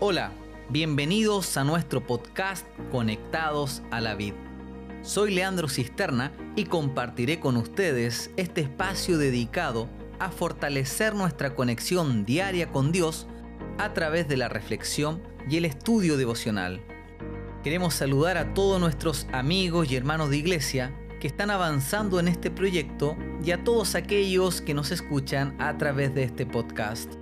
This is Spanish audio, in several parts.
Hola, bienvenidos a nuestro podcast Conectados a la Vid. Soy Leandro Cisterna y compartiré con ustedes este espacio dedicado a fortalecer nuestra conexión diaria con Dios a través de la reflexión y el estudio devocional. Queremos saludar a todos nuestros amigos y hermanos de iglesia que están avanzando en este proyecto y a todos aquellos que nos escuchan a través de este podcast.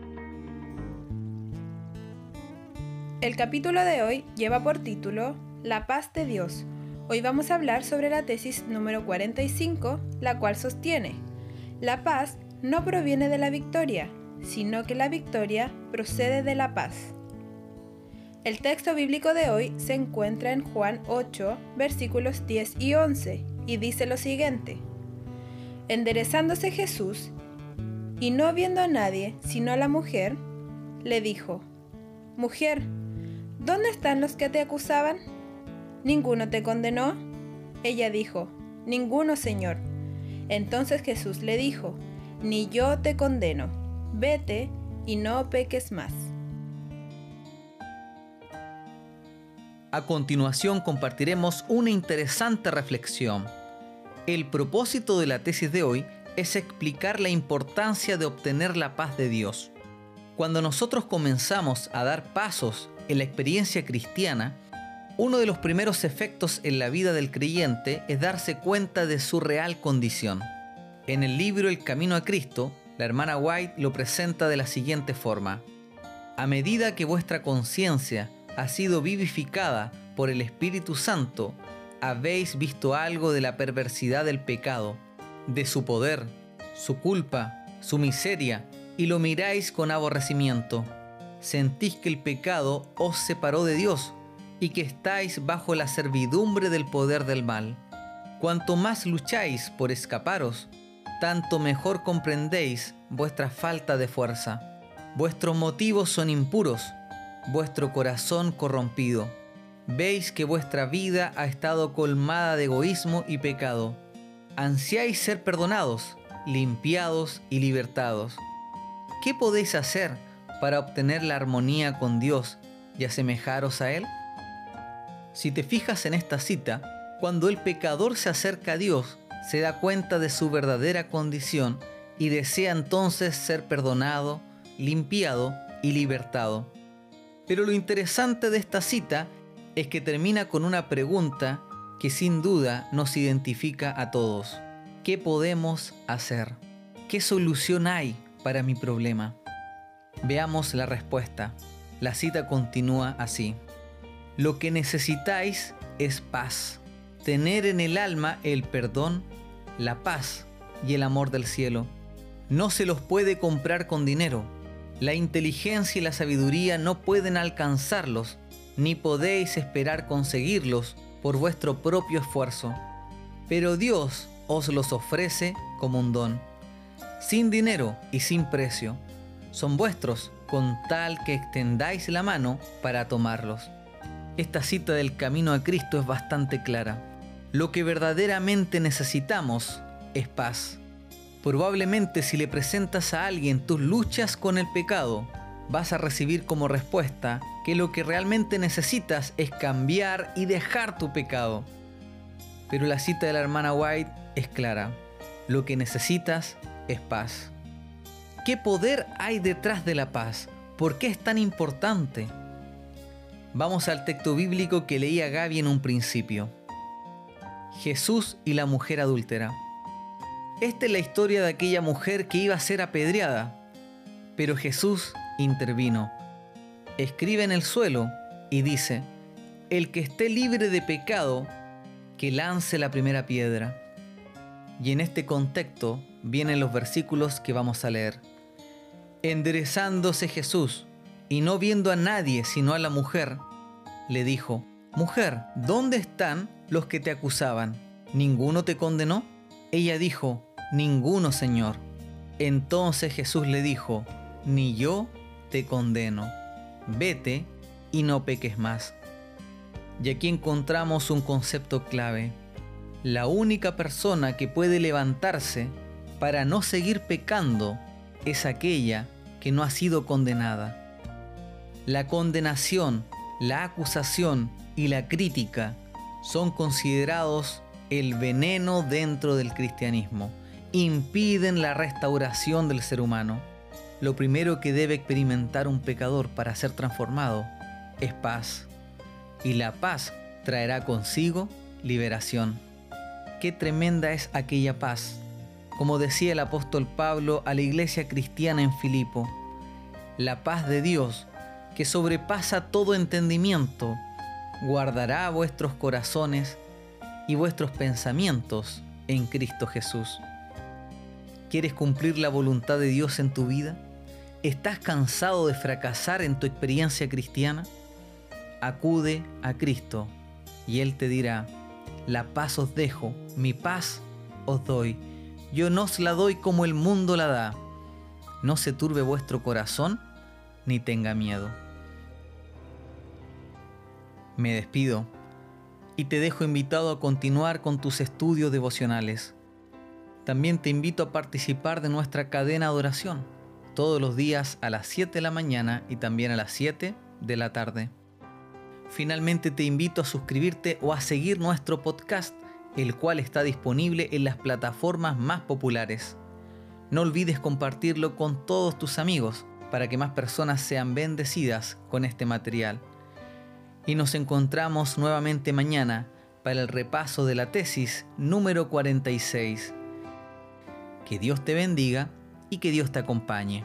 El capítulo de hoy lleva por título La paz de Dios. Hoy vamos a hablar sobre la tesis número 45, la cual sostiene, la paz no proviene de la victoria, sino que la victoria procede de la paz. El texto bíblico de hoy se encuentra en Juan 8, versículos 10 y 11, y dice lo siguiente. Enderezándose Jesús, y no viendo a nadie sino a la mujer, le dijo, Mujer, ¿Dónde están los que te acusaban? ¿Ninguno te condenó? Ella dijo, Ninguno, Señor. Entonces Jesús le dijo, Ni yo te condeno, vete y no peques más. A continuación compartiremos una interesante reflexión. El propósito de la tesis de hoy es explicar la importancia de obtener la paz de Dios. Cuando nosotros comenzamos a dar pasos en la experiencia cristiana, uno de los primeros efectos en la vida del creyente es darse cuenta de su real condición. En el libro El Camino a Cristo, la hermana White lo presenta de la siguiente forma. A medida que vuestra conciencia ha sido vivificada por el Espíritu Santo, habéis visto algo de la perversidad del pecado, de su poder, su culpa, su miseria, y lo miráis con aborrecimiento sentís que el pecado os separó de Dios y que estáis bajo la servidumbre del poder del mal. Cuanto más lucháis por escaparos, tanto mejor comprendéis vuestra falta de fuerza. Vuestros motivos son impuros, vuestro corazón corrompido. Veis que vuestra vida ha estado colmada de egoísmo y pecado. Ansiáis ser perdonados, limpiados y libertados. ¿Qué podéis hacer para obtener la armonía con Dios y asemejaros a Él? Si te fijas en esta cita, cuando el pecador se acerca a Dios, se da cuenta de su verdadera condición y desea entonces ser perdonado, limpiado y libertado. Pero lo interesante de esta cita es que termina con una pregunta que sin duda nos identifica a todos. ¿Qué podemos hacer? ¿Qué solución hay para mi problema? Veamos la respuesta. La cita continúa así. Lo que necesitáis es paz. Tener en el alma el perdón, la paz y el amor del cielo. No se los puede comprar con dinero. La inteligencia y la sabiduría no pueden alcanzarlos, ni podéis esperar conseguirlos por vuestro propio esfuerzo. Pero Dios os los ofrece como un don, sin dinero y sin precio son vuestros, con tal que extendáis la mano para tomarlos. Esta cita del camino a Cristo es bastante clara. Lo que verdaderamente necesitamos es paz. Probablemente si le presentas a alguien tus luchas con el pecado, vas a recibir como respuesta que lo que realmente necesitas es cambiar y dejar tu pecado. Pero la cita de la hermana White es clara. Lo que necesitas es paz. ¿Qué poder hay detrás de la paz? ¿Por qué es tan importante? Vamos al texto bíblico que leía Gaby en un principio. Jesús y la mujer adúltera. Esta es la historia de aquella mujer que iba a ser apedreada, pero Jesús intervino. Escribe en el suelo y dice, el que esté libre de pecado, que lance la primera piedra. Y en este contexto vienen los versículos que vamos a leer. Enderezándose Jesús y no viendo a nadie sino a la mujer, le dijo, Mujer, ¿dónde están los que te acusaban? ¿Ninguno te condenó? Ella dijo, Ninguno, Señor. Entonces Jesús le dijo, Ni yo te condeno. Vete y no peques más. Y aquí encontramos un concepto clave. La única persona que puede levantarse para no seguir pecando es aquella que no ha sido condenada. La condenación, la acusación y la crítica son considerados el veneno dentro del cristianismo. Impiden la restauración del ser humano. Lo primero que debe experimentar un pecador para ser transformado es paz. Y la paz traerá consigo liberación. Qué tremenda es aquella paz. Como decía el apóstol Pablo a la iglesia cristiana en Filipo, la paz de Dios, que sobrepasa todo entendimiento, guardará vuestros corazones y vuestros pensamientos en Cristo Jesús. ¿Quieres cumplir la voluntad de Dios en tu vida? ¿Estás cansado de fracasar en tu experiencia cristiana? Acude a Cristo y Él te dirá, la paz os dejo, mi paz os doy. Yo no os la doy como el mundo la da. No se turbe vuestro corazón ni tenga miedo. Me despido y te dejo invitado a continuar con tus estudios devocionales. También te invito a participar de nuestra cadena de oración, todos los días a las 7 de la mañana y también a las 7 de la tarde. Finalmente te invito a suscribirte o a seguir nuestro podcast, el cual está disponible en las plataformas más populares. No olvides compartirlo con todos tus amigos para que más personas sean bendecidas con este material y nos encontramos nuevamente mañana para el repaso de la tesis número 46. Que Dios te bendiga y que Dios te acompañe.